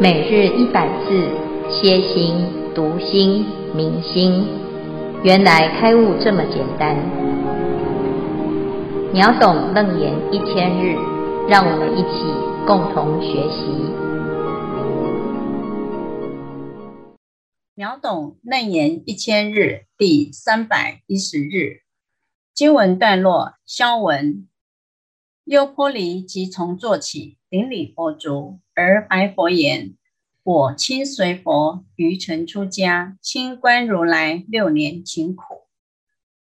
每日一百字，歇心、读心、明心，原来开悟这么简单。秒懂楞严一千日，让我们一起共同学习。秒懂楞严一千日第三百一十日，经文段落：消文。优波离即从坐起，顶礼佛足，而白佛言：“我亲随佛于尘出家，亲观如来六年勤苦，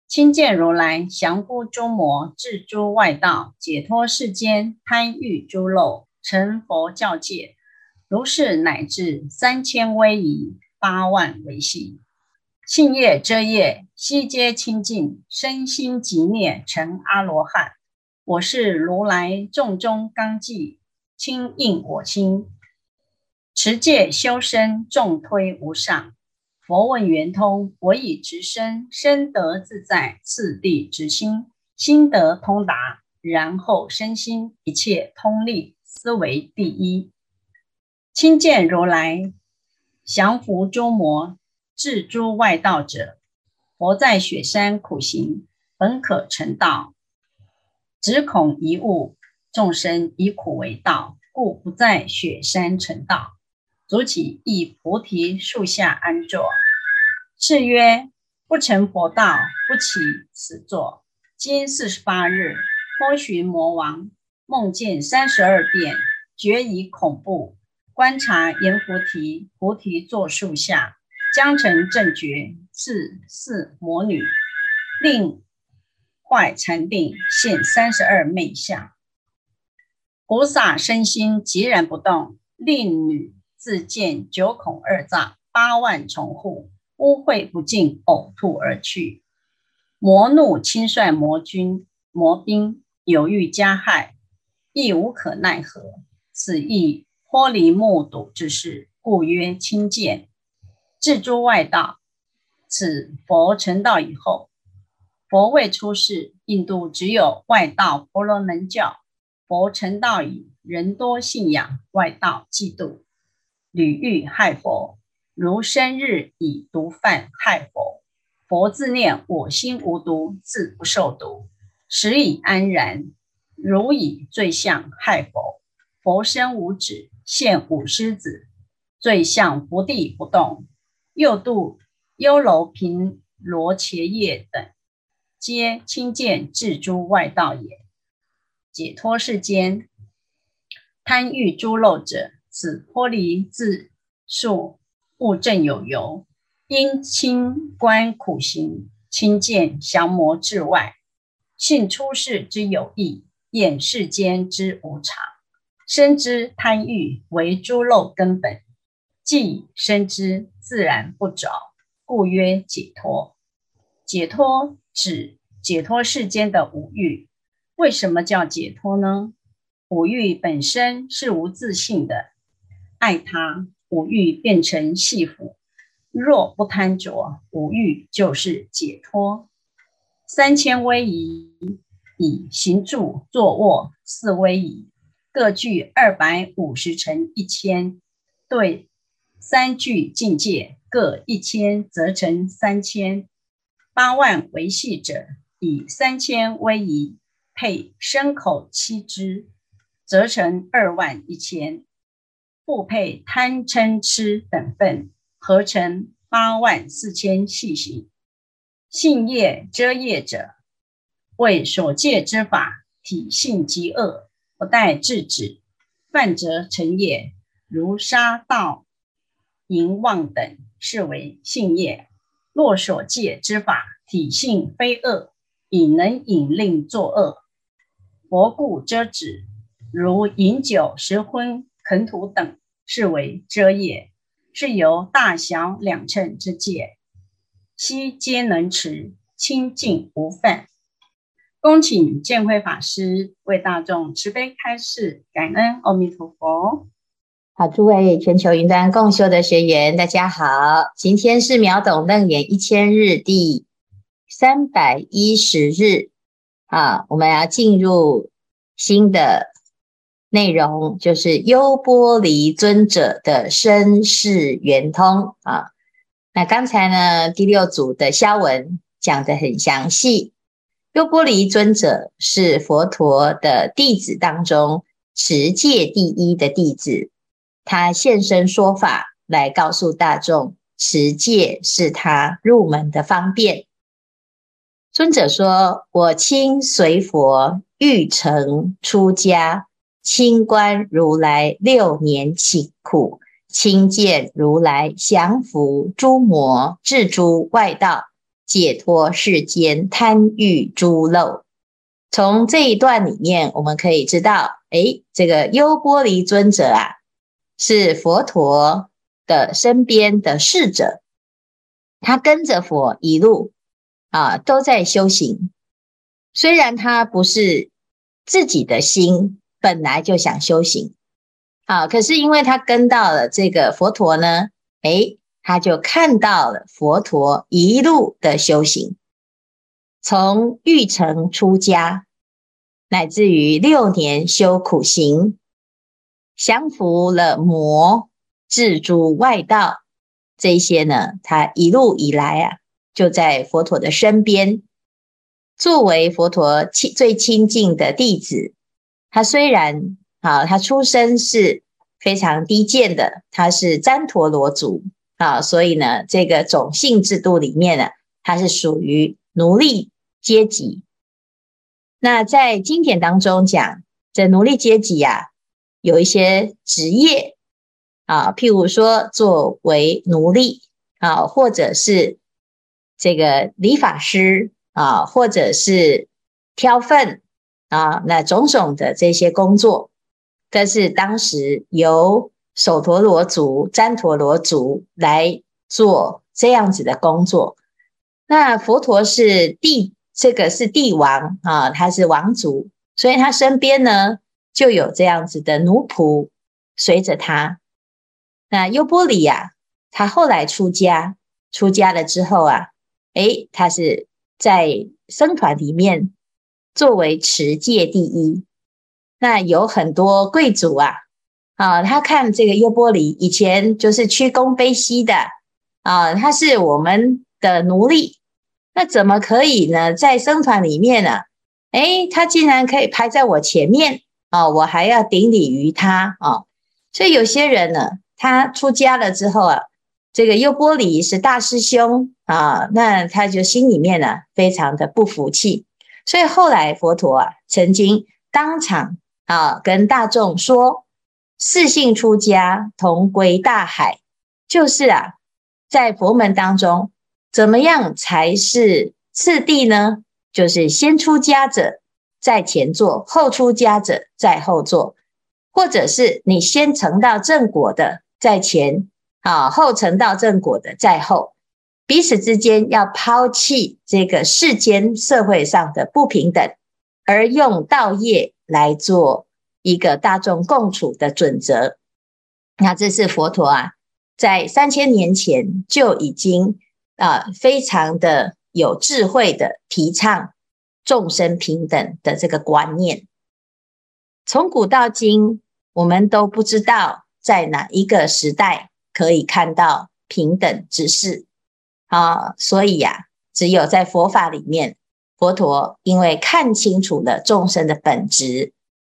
亲见如来降伏诸魔，至诸外道，解脱世间贪欲诸漏，成佛教界。如是乃至三千威仪，八万维系，信业遮业，悉皆清净，身心寂灭，成阿罗汉。”我是如来众中纲纪，亲应我心，持戒修身，众推无上。佛问圆通，我以直身，身得自在，次第直心，心得通达，然后身心一切通利，斯为第一。亲见如来降伏诸魔，至诸外道者，佛在雪山苦行，本可成道。只恐疑误，众生以苦为道，故不在雪山成道。足起亦菩提树下安坐，是曰：不成佛道，不起此座。今四十八日，波旬魔王梦见三十二变，觉已恐怖，观察阎浮提，菩提座树下，将成正觉，是四魔女，令。坏禅定现三十二昧相，菩萨身心寂然不动，令女自见九孔二障八万重护，污秽不净，呕吐而去。魔怒轻率魔军魔兵，有欲加害，亦无可奈何。此亦脱离目睹之事，故曰亲见。至诸外道，此佛成道以后。佛未出世，印度只有外道婆罗门教。佛成道矣，人多信仰，外道嫉妒，屡欲害佛。如生日以毒犯害佛，佛自念我心无毒，自不受毒，时以安然。如以罪相害佛，佛身无指，现五狮子，罪相伏地不动。又度优楼频罗伽叶等。皆亲见至诸外道也。解脱世间贪欲诸漏者，此脱离自述物证有由，因亲观苦行，亲见降魔至外，信出世之有意，验世间之无常，深知贪欲为诸漏根本，既深知自然不着，故曰解脱。解脱。指解脱世间的五欲，为什么叫解脱呢？五欲本身是无自性的，爱他，五欲变成戏服。若不贪着，五欲就是解脱。三千威仪，以行住坐卧四威仪，各具二百五十乘一千，对三具境界各一千，则成三千。八万维系者，以三千威仪配牲口七只，则成二万一千；复配贪嗔痴等分，合成八万四千系行。信业遮业者，为所戒之法体性极恶，不待制止，犯则成业，如杀盗淫妄等，是为信业。若所戒之法体性非恶，已能引令作恶，佛故遮止，如饮酒、食荤、啃土等，是为遮业，是由大小两乘之戒，悉皆能持，清净无犯。恭请见辉法师为大众慈悲开示，感恩阿弥陀佛。好，诸位全球云端共修的学员，大家好。今天是秒懂楞严一千日第三百一十日，啊，我们要进入新的内容就是优波离尊者的身世圆通啊。那刚才呢，第六组的消文讲得很详细。优波离尊者是佛陀的弟子当中持戒第一的弟子，他现身说法来告诉大众，持戒是他入门的方便。尊者说：“我亲随佛欲成出家。”亲观如来六年勤苦，亲见如来降伏诸魔，治诸外道，解脱世间贪欲诸漏。从这一段里面，我们可以知道，诶，这个优波离尊者啊，是佛陀的身边的侍者，他跟着佛一路啊，都在修行。虽然他不是自己的心。本来就想修行，啊，可是因为他跟到了这个佛陀呢，诶，他就看到了佛陀一路的修行，从欲成出家，乃至于六年修苦行，降伏了魔，治诸外道，这些呢，他一路以来啊，就在佛陀的身边，作为佛陀亲最亲近的弟子。他虽然啊，他出身是非常低贱的，他是旃陀罗族啊，所以呢，这个种姓制度里面呢，他是属于奴隶阶级。那在经典当中讲，这奴隶阶级啊，有一些职业啊，譬如说作为奴隶啊，或者是这个理发师啊，或者是挑粪。啊，那种种的这些工作，这是当时由首陀罗族、旃陀罗族来做这样子的工作。那佛陀是帝，这个是帝王啊，他是王族，所以他身边呢就有这样子的奴仆随着他。那优波离呀、啊，他后来出家，出家了之后啊，诶，他是在僧团里面。作为持戒第一，那有很多贵族啊，啊，他看这个优波离以前就是屈躬卑膝的啊，他是我们的奴隶，那怎么可以呢？在僧团里面呢、啊，诶，他竟然可以排在我前面啊，我还要顶礼于他啊，所以有些人呢，他出家了之后啊，这个优波离是大师兄啊，那他就心里面呢，非常的不服气。所以后来佛陀啊，曾经当场啊跟大众说：“四姓出家，同归大海。”就是啊，在佛门当中，怎么样才是次第呢？就是先出家者在前座，后出家者在后座，或者是你先成道正果的在前啊，后成道正果的在后。彼此之间要抛弃这个世间社会上的不平等，而用道业来做一个大众共处的准则。那这是佛陀啊，在三千年前就已经啊非常的有智慧的提倡众生平等的这个观念。从古到今，我们都不知道在哪一个时代可以看到平等之事。啊，所以呀、啊，只有在佛法里面，佛陀因为看清楚了众生的本质，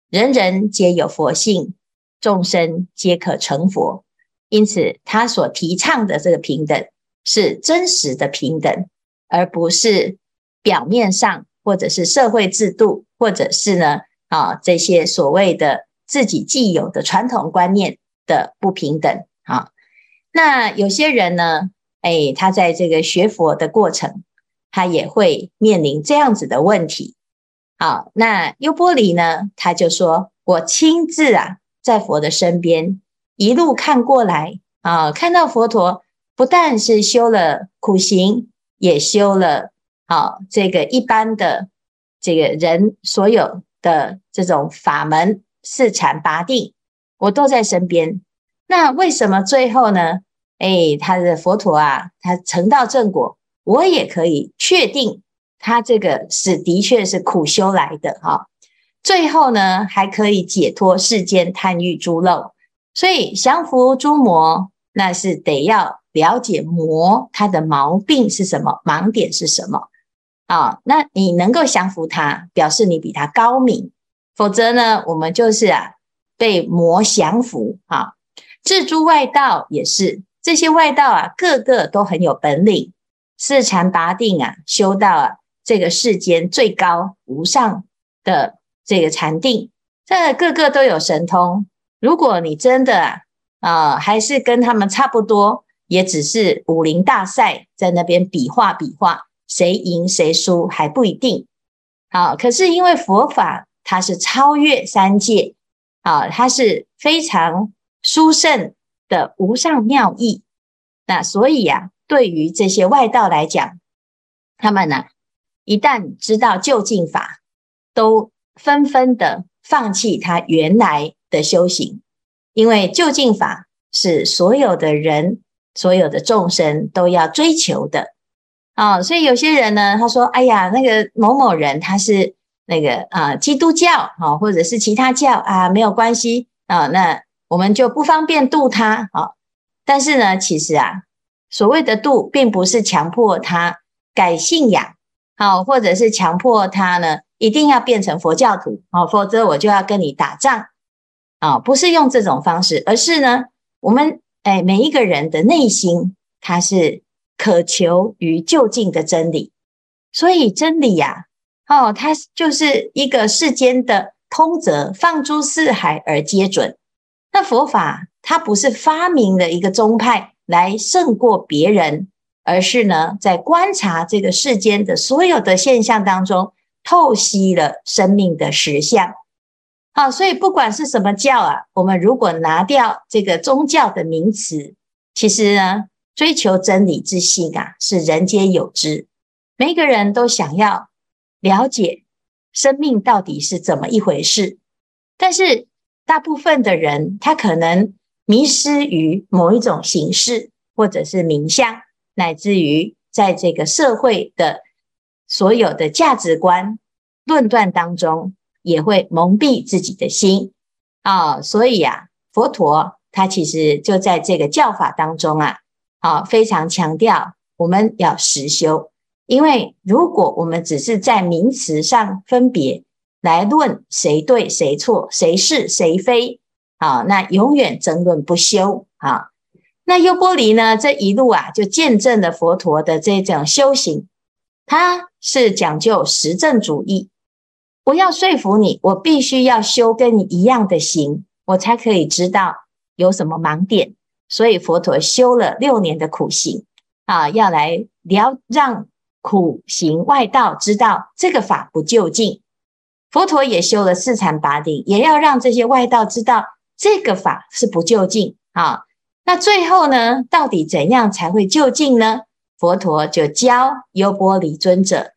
人人皆有佛性，众生皆可成佛，因此他所提倡的这个平等是真实的平等，而不是表面上或者是社会制度，或者是呢啊这些所谓的自己既有的传统观念的不平等。那有些人呢？哎，他在这个学佛的过程，他也会面临这样子的问题。好，那优波离呢？他就说：“我亲自啊，在佛的身边一路看过来啊，看到佛陀不但是修了苦行，也修了啊这个一般的这个人所有的这种法门四禅八定，我都在身边。那为什么最后呢？”哎，他的佛陀啊，他成道正果，我也可以确定，他这个是的确是苦修来的哈。最后呢，还可以解脱世间贪欲诸漏。所以降伏诸魔，那是得要了解魔它的毛病是什么，盲点是什么啊？那你能够降服它，表示你比它高明。否则呢，我们就是啊被魔降服啊。治诸外道也是，这些外道啊，个个都很有本领，四禅八定啊，修到啊这个世间最高无上的这个禅定，这个个都有神通。如果你真的啊、呃，还是跟他们差不多，也只是武林大赛在那边比划比划，谁赢谁输还不一定。好，可是因为佛法它是超越三界啊，它是非常殊胜的无上妙义。那所以呀、啊，对于这些外道来讲，他们呢，一旦知道究竟法，都纷纷的放弃他原来的修行，因为究竟法是所有的人、所有的众生都要追求的啊。所以有些人呢，他说：“哎呀，那个某某人他是那个啊基督教啊，或者是其他教啊，没有关系啊，那我们就不方便度他啊。”但是呢，其实啊，所谓的度，并不是强迫他改信仰，好，或者是强迫他呢一定要变成佛教徒，好，否则我就要跟你打仗，啊，不是用这种方式，而是呢，我们哎，每一个人的内心，他是渴求于究竟的真理，所以真理呀，哦，它就是一个世间的通则，放诸四海而皆准。那佛法。它不是发明了一个宗派来胜过别人，而是呢，在观察这个世间的所有的现象当中，透析了生命的实相。好，所以不管是什么教啊，我们如果拿掉这个宗教的名词，其实呢，追求真理之心啊，是人皆有之。每个人都想要了解生命到底是怎么一回事，但是大部分的人，他可能。迷失于某一种形式，或者是名相，乃至于在这个社会的所有的价值观论断当中，也会蒙蔽自己的心啊。所以啊，佛陀他其实就在这个教法当中啊，啊，非常强调我们要实修，因为如果我们只是在名词上分别来论谁对谁错，谁是谁非。好，那永远争论不休。啊，那优波离呢？这一路啊，就见证了佛陀的这种修行。他是讲究实证主义。我要说服你，我必须要修跟你一样的行，我才可以知道有什么盲点。所以佛陀修了六年的苦行啊，要来了让苦行外道知道这个法不究竟。佛陀也修了四禅八定，也要让这些外道知道。这个法是不究竟啊，那最后呢，到底怎样才会究竟呢？佛陀就教优波离尊者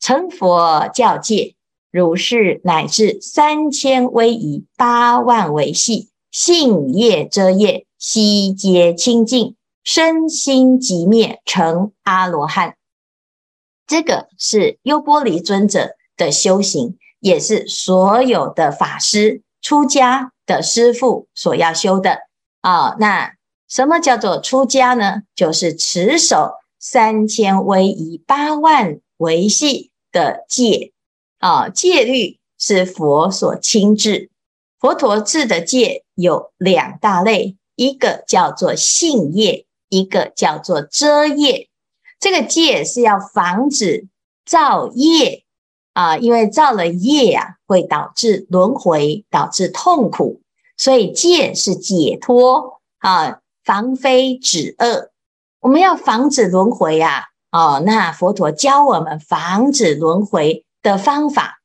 成佛教诫，如是乃至三千威仪，八万维系，信业遮业，悉皆清净，身心即灭，成阿罗汉。这个是优波离尊者的修行，也是所有的法师出家的师父所要修的啊、那什么叫做出家呢？就是持守三千威仪八万维系的戒啊、戒律是佛所亲制。佛陀制的戒有两大类，一个叫做信业，一个叫做遮业。这个戒是要防止造业。啊，因为造了业、啊，会导致轮回，导致痛苦，所以戒是解脱啊，防非止恶。我们要防止轮回啊，哦，那佛陀教我们防止轮回的方法。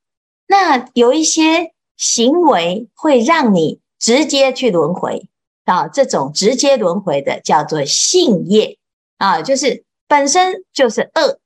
那有一些行为会让你直接去轮回啊，这种直接轮回的叫做性业啊，就是本身就是恶。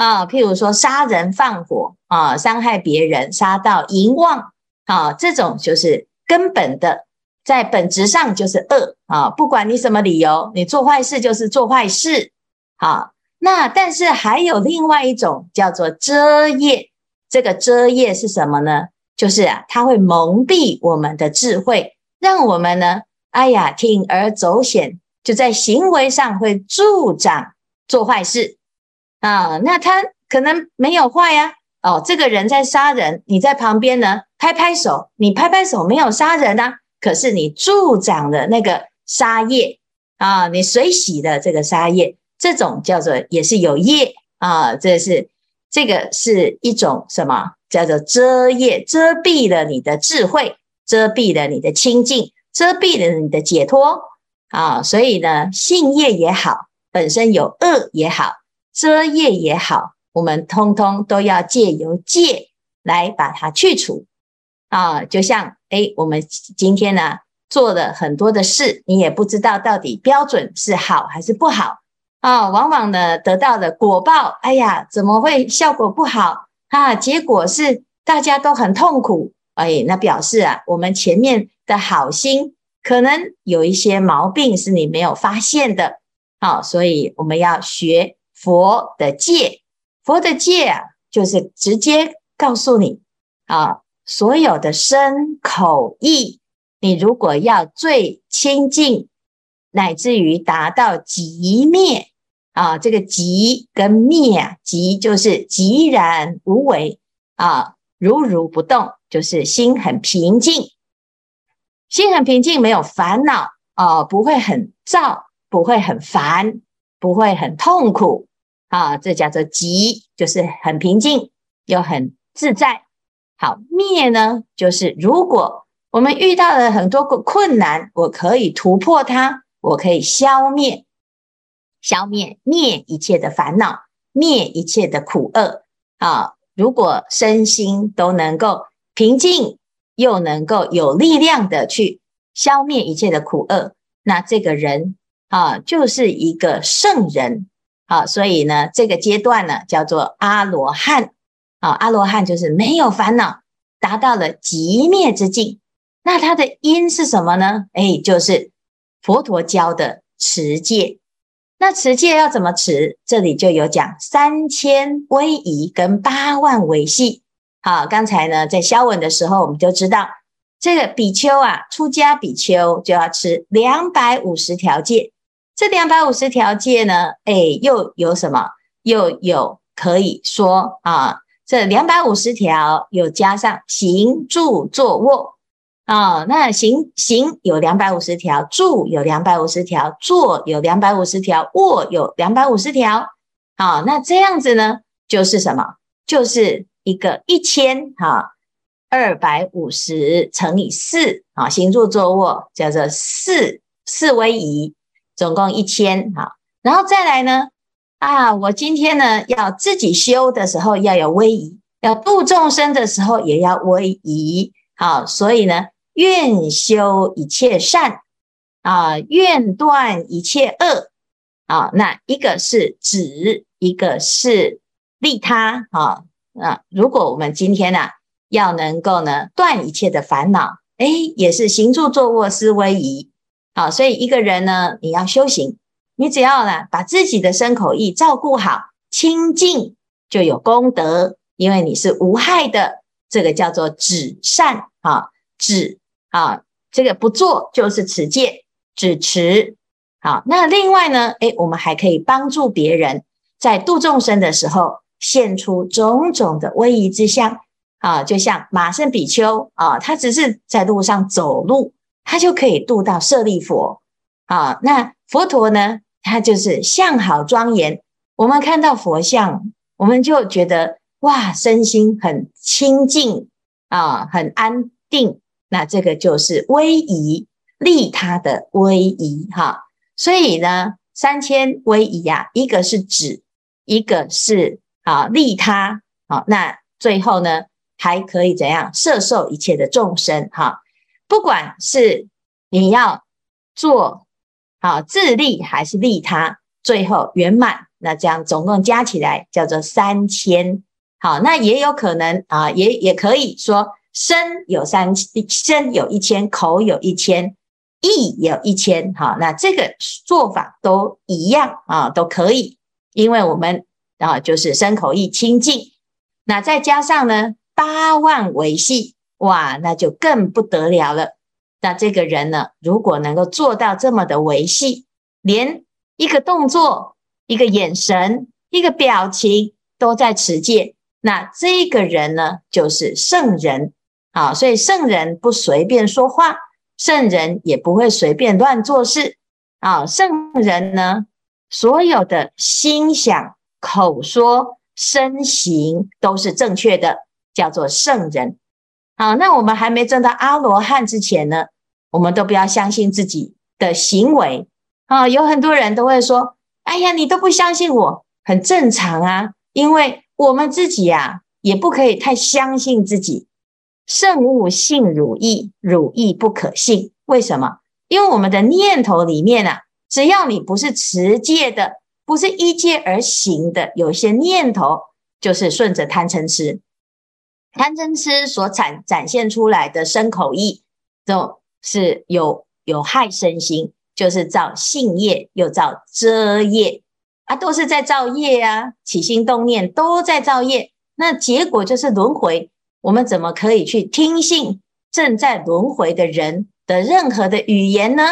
啊，譬如说杀人放火啊，伤害别人，杀到淫妄啊，这种就是根本的，在本质上就是恶啊。不管你什么理由，你做坏事就是做坏事。好，那但是还有另外一种叫做遮业，这个遮业是什么呢？就是啊，它会蒙蔽我们的智慧，让我们呢，哎呀，铤而走险，就在行为上会助长做坏事啊。那他可能没有坏呀，哦，这个人在杀人，你在旁边呢，拍拍手，你拍拍手没有杀人啊，可是你助长了那个杀业啊，你随喜的这个杀业，这种叫做也是有业啊，这是这个是一种什么？叫做遮业，遮蔽了你的智慧，遮蔽了你的清净，遮蔽了你的解脱啊！所以呢，信业也好，本身有恶也好，遮业也好，我们通通都要借由戒来把它去除啊！就像诶，我们今天呢做了很多的事，你也不知道到底标准是好还是不好啊！往往呢得到的果报，哎呀，怎么会效果不好？啊，结果是大家都很痛苦，哎，那表示啊，我们前面的好心可能有一些毛病是你没有发现的，好，所以我们要学佛的戒，佛的戒啊，就是直接告诉你啊，所有的身口意，你如果要最清净，乃至于达到极灭。啊，这个极跟灭啊，极就是寂然无为啊，如如不动，就是心很平静，心很平静，没有烦恼啊，不会很躁，不会很烦，不会很痛苦啊，这叫做极，就是很平静又很自在。好，灭呢，就是如果我们遇到了很多个困难，我可以突破它，我可以消灭。消灭灭一切的烦恼，灭一切的苦厄啊！如果身心都能够平静，又能够有力量的去消灭一切的苦厄，那这个人啊，就是一个圣人啊！所以呢，这个阶段呢，叫做阿罗汉啊。阿罗汉就是没有烦恼，达到了极灭之境。那它的因是什么呢？哎，就是佛陀教的持戒。那持戒要怎么持？这里就有讲三千威仪跟八万维系。好，刚才呢在消文的时候，我们就知道这个比丘啊，出家比丘就要持两百五十条戒。这两百五十条戒呢，哎，又有什么？又有可以说啊，这两百五十条又加上行住坐卧。啊、那行行有两百五十条，住有两百五十条，坐有两百五十条，卧有两百五十条。好，那这样子呢，就是什么？就是一个一千哈，二百五十乘以四啊，行住坐卧叫做四四威仪，总共一千哈。然后再来呢，啊，我今天呢要自己修的时候要有威仪，要度众生的时候也要威仪。好，所以呢。愿修一切善啊，愿断一切恶啊。那一个是止，一个是利他啊。啊，如果我们今天呢、啊，要能够呢断一切的烦恼，哎，也是行住坐卧思威仪啊。所以一个人呢，你要修行，你只要呢把自己的身口意照顾好，清净就有功德，因为你是无害的。这个叫做止善啊，止。啊，这个不做就是持戒，止持。好，那另外呢，诶，我们还可以帮助别人，在度众生的时候，现出种种的威仪之相。啊，就像马胜比丘啊，他只是在路上走路，他就可以度到舍利佛。啊，那佛陀呢，他就是相好庄严。我们看到佛像，我们就觉得哇，身心很清净啊，很安定。那这个就是威仪利他的威仪哈，所以呢，三千威仪呀，一个是指，一个是啊利他，好，那最后呢，还可以怎样摄受一切的众生哈，不管是你要做啊自利还是利他，最后圆满，那这样总共加起来叫做三千，好，那也有可能啊，也也可以说。身有三身有一千，口有一千，意有一千，好，那这个做法都一样啊，都可以，因为我们啊就是身口意清净，那再加上呢八万维系，哇，那就更不得了了。那这个人呢，如果能够做到这么的维系，连一个动作、一个眼神、一个表情都在持戒，那这个人呢，就是圣人啊。所以圣人不随便说话，圣人也不会随便乱做事啊。圣人呢，所有的心想、口说、身行都是正确的，叫做圣人。好，那我们还没证到阿罗汉之前呢，我们都不要相信自己的行为啊。有很多人都会说：“哎呀，你都不相信我，很正常啊。”因为我们自己呀，也不可以太相信自己。圣勿信汝意，汝意不可信。为什么？因为我们的念头里面啊，只要你不是持戒的，不是依戒而行的，有些念头就是顺着贪嗔痴。贪嗔痴所展展现出来的身口意，都是有有害身心，就是造性业，又造遮业啊，都是在造业啊，起心动念都在造业，那结果就是轮回。我们怎么可以去听信正在轮回的人的任何的语言呢？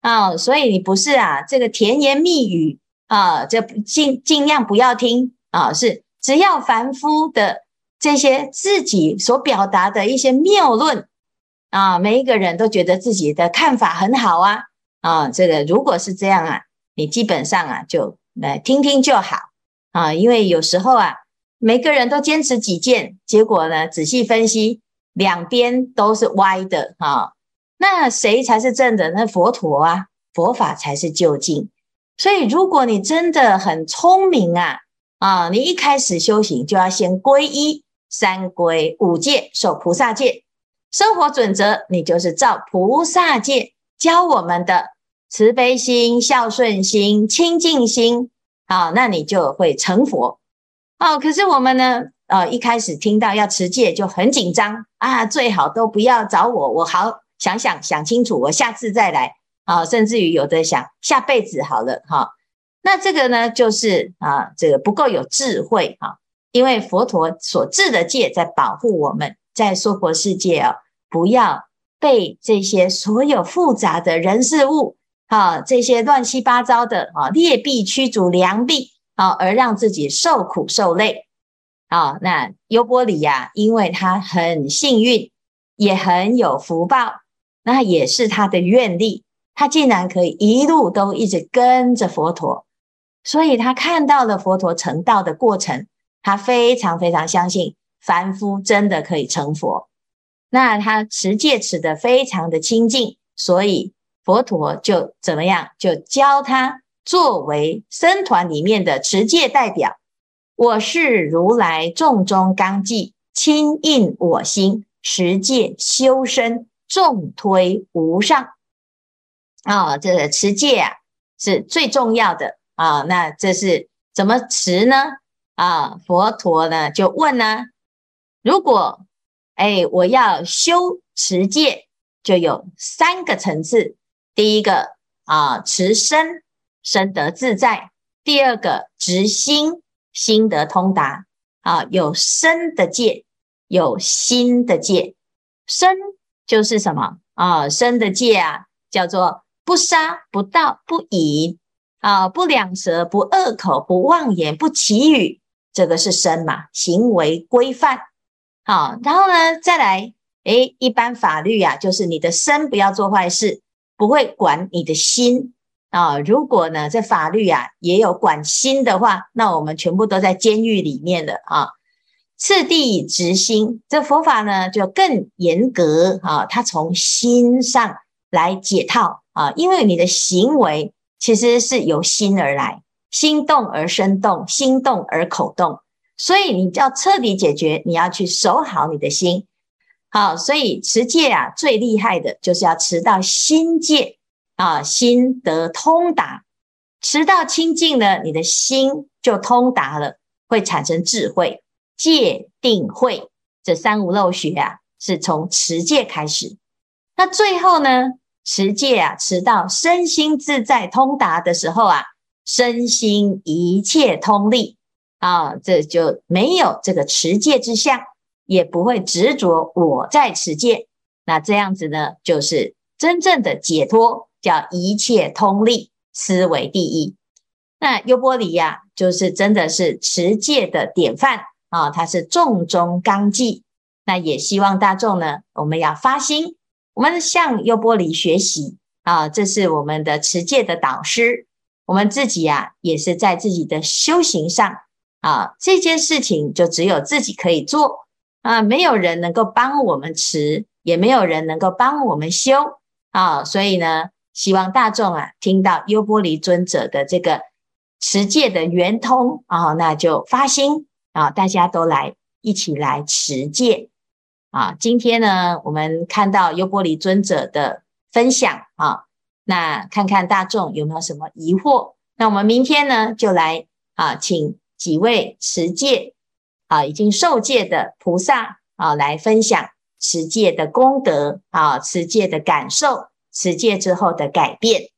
啊，所以你不是啊，这个甜言蜜语啊，就尽尽量不要听啊，是只要凡夫的。这些自己所表达的一些谬论啊，每一个人都觉得自己的看法很好啊啊，这个如果是这样啊，你基本上啊就来听听就好啊，因为有时候啊，每个人都坚持己见，结果呢，仔细分析，两边都是歪的啊，那谁才是正的？那佛陀啊，佛法才是究竟。所以，如果你真的很聪明啊啊，你一开始修行就要先皈依。三归五戒，守菩萨戒，生活准则，你就是照菩萨戒教我们的慈悲心、孝顺心、清净心，好，那你就会成佛。哦，可是我们呢，呃，一开始听到要持戒就很紧张啊，最好都不要找我，我好想想想清楚，我下次再来啊，甚至于有的想下辈子好了哈。那这个呢，就是啊，这个不够有智慧哈。因为佛陀所制的戒在保护我们，在娑婆世界哦，不要被这些所有复杂的人事物啊，这些乱七八糟的啊劣币驱逐良币啊，而让自己受苦受累啊。那优波离呀，因为他很幸运，也很有福报，那也是他的愿力，他竟然可以一路都一直跟着佛陀，所以他看到了佛陀成道的过程。他非常非常相信凡夫真的可以成佛，那他持戒持的非常的清净，所以佛陀就怎么样，就教他作为僧团里面的持戒代表。我是如来众中纲纪，亲印我心，持戒修身，重推无上。啊、哦，这个持戒啊是最重要的啊、那这是怎么持呢？啊，佛陀呢就问呢，如果哎我要修持戒，就有三个层次。第一个啊，持身，身得自在；第二个，执心，心得通达。啊，有身的戒，有心的戒。身就是什么啊？身的戒啊，叫做不杀、不盗、不淫啊，不两舌、不恶口、不妄言、不綺语。这个是身嘛，行为规范，好，然后呢，再来，诶，一般法律啊，就是你的身不要做坏事，不会管你的心啊。如果呢，这法律啊也有管心的话，那我们全部都在监狱里面的啊。次第执心，这佛法呢就更严格啊，它从心上来解套啊，因为你的行为其实是由心而来。心动而身动，心动而口动，所以你要彻底解决，你要去守好你的心。好，所以持戒啊，最厉害的就是要持到心戒啊，心得通达，持到清净呢，你的心就通达了，会产生智慧。戒定慧这三无漏学啊，是从持戒开始。那最后呢，持戒啊，持到身心自在通达的时候啊。身心一切通利啊，这就没有这个持戒之相也不会执着我在持戒。那这样子呢，就是真正的解脱，叫一切通利，思维第一。那优波离呀，就是真的是持戒的典范啊，它是重中纲纪。那也希望大众呢，我们要发心，我们向优波离学习啊，这是我们的持戒的导师。我们自己呀，也是在自己的修行上啊，这件事情就只有自己可以做啊，没有人能够帮我们持，也没有人能够帮我们修啊。所以呢，希望大众啊，听到优波离尊者的这个持戒的圆通啊，那就发心啊，大家都来一起来持戒。啊，今天呢，我们看到优波离尊者的分享啊，那看看大众有没有什么疑惑？那我们明天呢，就来啊，请几位持戒啊，已经受戒的菩萨啊，来分享持戒的功德啊，持戒的感受，持戒之后的改变。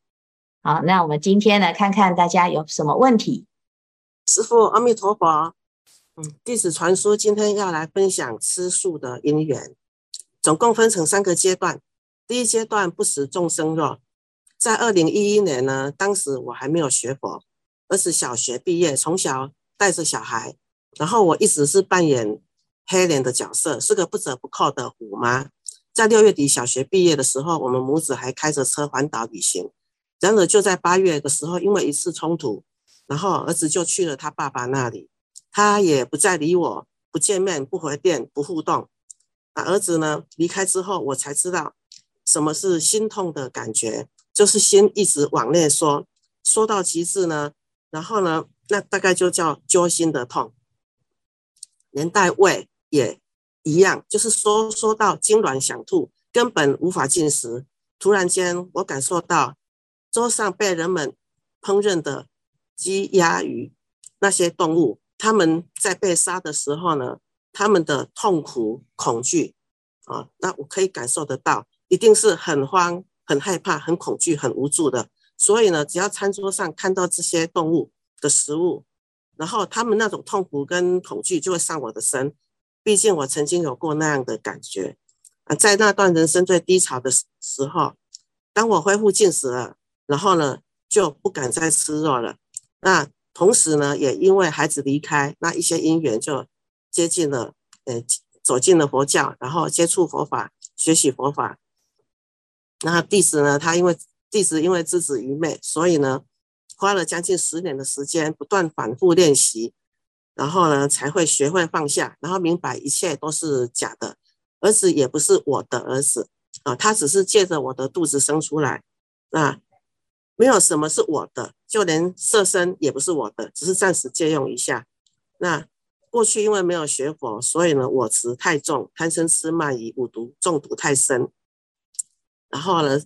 好，那我们今天呢，看看大家有什么问题。师父，阿弥陀佛。嗯，弟子传书今天要来分享吃素的因缘，总共分成三个阶段。第一阶段不食众生肉，在二零一一年呢，当时我还没有学佛，而是小学毕业，从小带着小孩，然后我一直是扮演黑脸的角色，是个不折不扣的虎妈。在六月底小学毕业的时候，我们母子还开着车环岛旅行。然而就在八月的时候，因为一次冲突，然后儿子就去了他爸爸那里。他也不再理我，不见面，不回电，不互动。那，儿子呢离开之后，我才知道什么是心痛的感觉，就是心一直往内缩，缩到极致呢。然后呢，那大概就叫揪心的痛，连带胃也一样，就是缩缩到痉挛想吐，根本无法进食。突然间，我感受到桌上被人们烹饪的鸡、鸭、鱼那些动物。他们在被杀的时候呢，他们的痛苦、恐惧啊，那我可以感受得到，一定是很慌、很害怕、很恐惧、很无助的。所以呢，只要餐桌上看到这些动物的食物，然后他们那种痛苦跟恐惧就会上我的身。毕竟我曾经有过那样的感觉啊，在那段人生最低潮的时候，当我恢复进食了，然后呢，就不敢再吃肉了。那。同时呢，也因为孩子离开，那一些因缘就接近了，呃，走进了佛教，然后接触佛法，学习佛法。那弟子呢，他因为弟子因为自子愚昧，所以呢，花了将近十年的时间，不断反复练习，然后呢，才会学会放下，然后明白一切都是假的，儿子也不是我的儿子啊，他只是借着我的肚子生出来，那。没有什么是我的，就连色身也不是我的，只是暂时借用一下。那过去因为没有学佛，所以呢，我执太重，贪嗔痴慢疑五毒中毒太深。然后呢，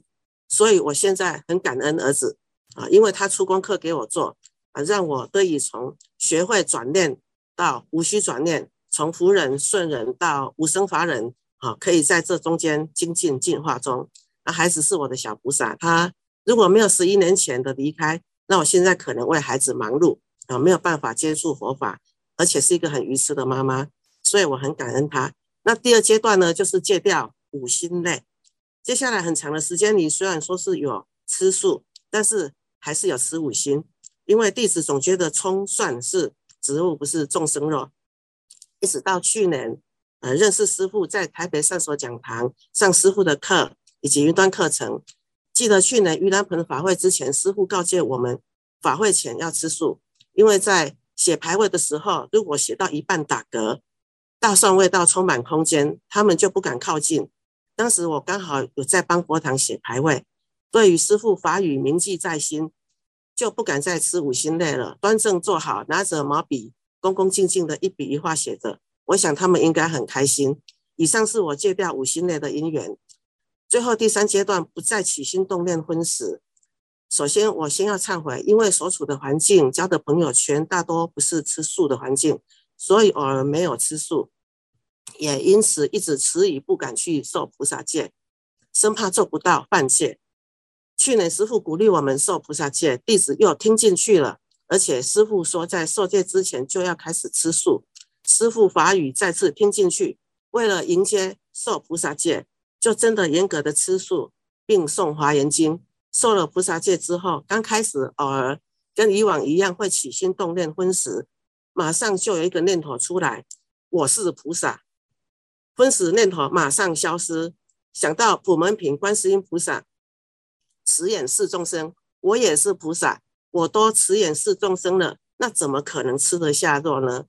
所以我现在很感恩儿子啊，因为他出功课给我做啊，让我得以从学会转念到无需转念，从福人顺人到无生法忍啊，可以在这中间精进进化中。那孩子是我的小菩萨，他。如果没有十一年前的离开，那我现在可能为孩子忙碌啊，没有办法接触佛法，而且是一个很愚痴的妈妈，所以我很感恩她。那第二阶段呢，就是戒掉五心类。接下来很长的时间里，虽然说是有吃素，但是还是有吃五辛，因为弟子总觉得葱蒜是植物，不是众生肉。一直到去年，呃，认识师父，在台北善所讲堂上师父的课以及云端课程。记得去年盂兰盆法会之前，师父告诫我们，法会前要吃素，因为在写牌位的时候，如果写到一半打嗝，大蒜味道充满空间，他们就不敢靠近。当时我刚好有在帮佛堂写牌位，对于师父法语铭记在心，就不敢再吃五辛类了，端正坐好，拿着毛笔，恭恭敬敬的一笔一画写着。我想他们应该很开心。以上是我戒掉五辛类的因缘。最后第三阶段不再起心动念荤食。首先，我先要忏悔，因为所处的环境、交的朋友圈大多不是吃素的环境，所以偶尔没有吃素，也因此一直迟疑不敢去受菩萨戒，生怕做不到犯戒。去年师父鼓励我们受菩萨戒，弟子又听进去了，而且师父说在受戒之前就要开始吃素，师父法语再次听进去，为了迎接受菩萨戒，就真的严格的吃素，并诵华严经。受了菩萨戒之后，刚开始偶尔跟以往一样会起心动念荤食，马上就有一个念头出来：我是菩萨。荤食念头马上消失，想到普门品观世音菩萨慈眼视众生，我也是菩萨，我都慈眼视众生了，那怎么可能吃得下肉呢？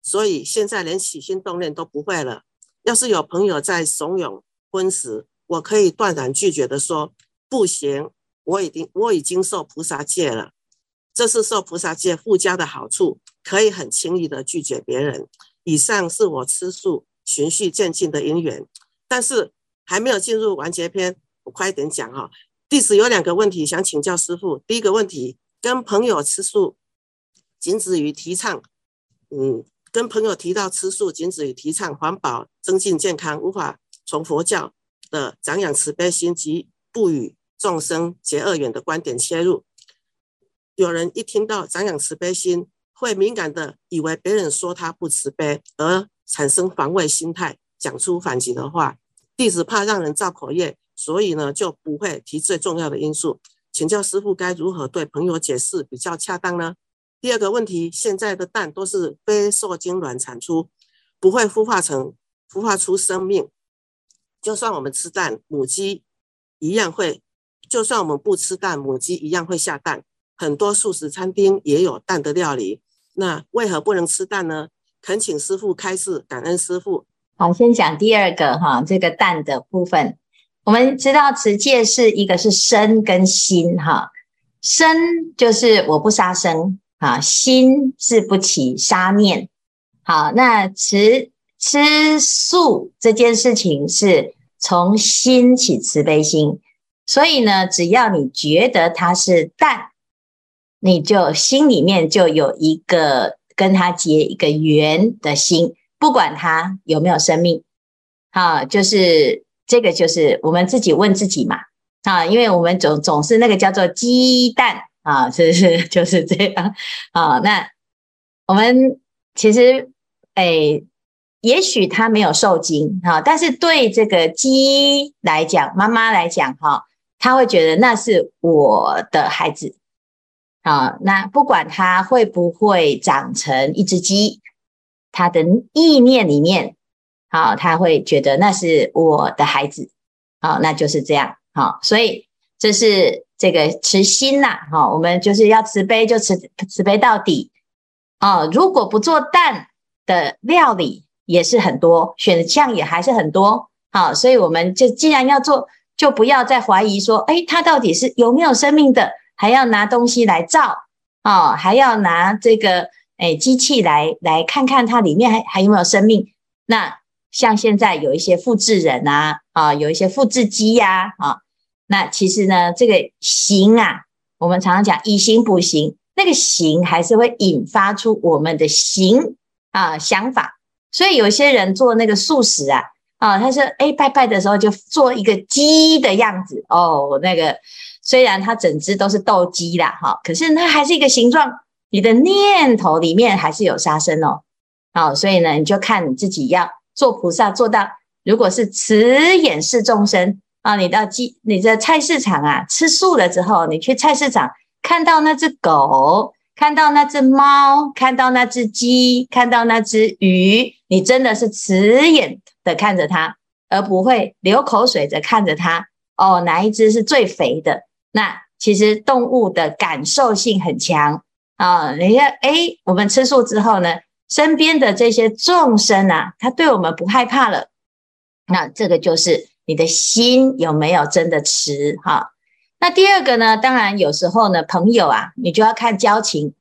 所以现在连起心动念都不会了。要是有朋友在怂恿荤食，我可以断然拒绝的说：“不行，我已经我已经受菩萨戒了，这是受菩萨戒附加的好处，可以很轻易的拒绝别人。”以上是我吃素循序渐进的因缘，但是还没有进入完结篇，我快一点讲哈。弟子有两个问题想请教师父。第一个问题，跟朋友吃素，仅止于提倡，嗯。跟朋友提到吃素，仅止于提倡环保、增进健康，无法从佛教的长养慈悲心及不与众生结恶缘的观点切入。有人一听到长养慈悲心，会敏感的以为别人说他不慈悲，而产生防卫心态，讲出反击的话。弟子怕让人造口业，所以呢就不会提最重要的因素。请教师父该如何对朋友解释比较恰当呢？第二个问题，现在的蛋都是非受精卵产出，不会孵化成孵化出生命。就算我们吃蛋，母鸡一样会；就算我们不吃蛋，母鸡一样会下蛋。很多素食餐厅也有蛋的料理，那为何不能吃蛋呢？恳请师父开示，感恩师父。好，先讲第二个哈，这个蛋的部分，我们知道持戒是一个是身跟心哈，身就是我不杀生。啊，心是不起杀念。好，那吃吃素这件事情是从心起慈悲心，所以呢，只要你觉得它是蛋，你就心里面就有一个跟他结一个缘的心，不管他有没有生命。好，就是这个，就是我们自己问自己嘛。啊，因为我们总总是那个叫做鸡蛋。啊，是是 就是这样啊。那我们其实，哎，也许他没有受精哈，但是对这个鸡来讲，妈妈来讲哈，他会觉得那是我的孩子啊。那不管它会不会长成一只鸡，它的意念里面，好，它会觉得那是我的孩子，啊，那就是这样。好，所以这是。这个慈心呐，哈，我们就是要慈悲，就慈慈悲到底啊！如果不做蛋的料理，也是很多选项，也还是很多。好，所以我们就既然要做，就不要再怀疑说，哎，它到底是有没有生命的？还要拿东西来照哦，还要拿这个哎机器来来看看它里面还还有没有生命？那像现在有一些复制人啊，啊，有一些复制机呀，啊。那其实呢，这个形啊，我们常常讲以形补形，那个形还是会引发出我们的形啊想法。所以有些人做那个素食啊，啊，他说哎拜拜的时候就做一个鸡的样子哦，那个虽然它整只都是斗鸡啦，哈，可是它还是一个形状，你的念头里面还是有杀生哦，好，所以呢，你就看你自己要做菩萨做到，如果是慈眼视众生。啊，你到鸡，你在菜市场啊，吃素了之后，你去菜市场看到那只狗，看到那只猫，看到那只鸡，看到那只鱼，你真的是慈眼的看着它，而不会流口水的看着它。哦，哪一只是最肥的？那其实动物的感受性很强啊。你看，哎，我们吃素之后呢，身边的这些众生啊，他对我们不害怕了。那这个就是。你的心有没有真的慈哈？那第二个呢？当然有时候呢，朋友啊，你就要看交情，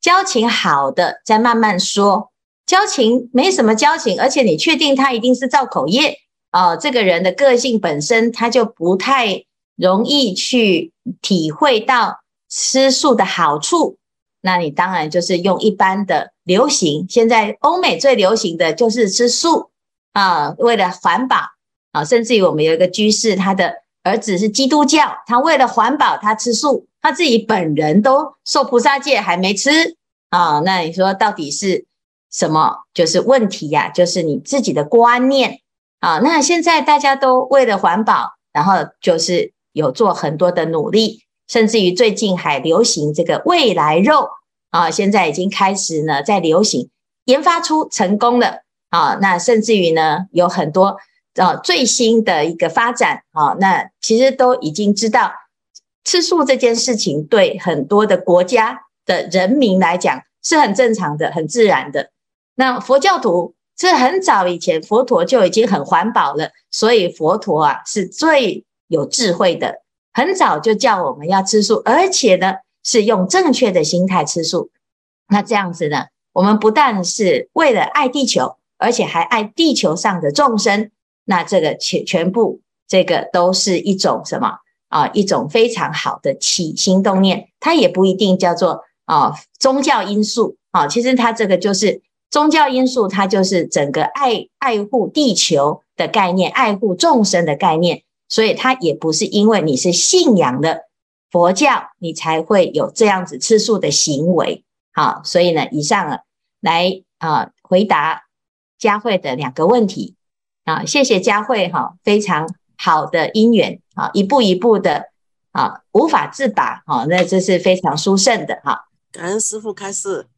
交情好的再慢慢说，交情没什么交情，而且你确定他一定是造口业哦，这个人的个性本身他就不太容易去体会到吃素的好处，那你当然就是用一般的流行，现在欧美最流行的就是吃素啊，为了环保。啊，甚至于我们有一个居士，他的儿子是基督教，他为了环保，他吃素，他自己本人都受菩萨戒还没吃啊。那你说到底是什么？就是问题呀、就是你自己的观念啊。那现在大家都为了环保，然后就是有做很多的努力，甚至于最近还流行这个未来肉啊，现在已经开始呢在流行，研发出成功了啊。那甚至于呢有很多啊最新的一个发展啊，那其实都已经知道吃素这件事情对很多的国家的人民来讲。是很正常的，很自然的。那佛教徒是很早以前，佛陀就已经很环保了，所以佛陀啊是最有智慧的，很早就叫我们要吃素，而且呢是用正确的心态吃素。那这样子呢，我们不但是为了爱地球，而且还爱地球上的众生。那这个全全部这个都是一种什么啊？一种非常好的起心动念，它也不一定叫做。啊，宗教因素啊，其实它这个就是宗教因素，它就是整个爱爱护地球的概念，爱护众生的概念，所以它也不是因为你是信仰的佛教，你才会有这样子吃素的行为。好，所以呢，以上啊来啊回答佳慧的两个问题啊，谢谢佳慧哈，非常好的因缘啊，一步一步的啊无法自拔啊，那这是非常殊胜的哈。感恩师傅开示，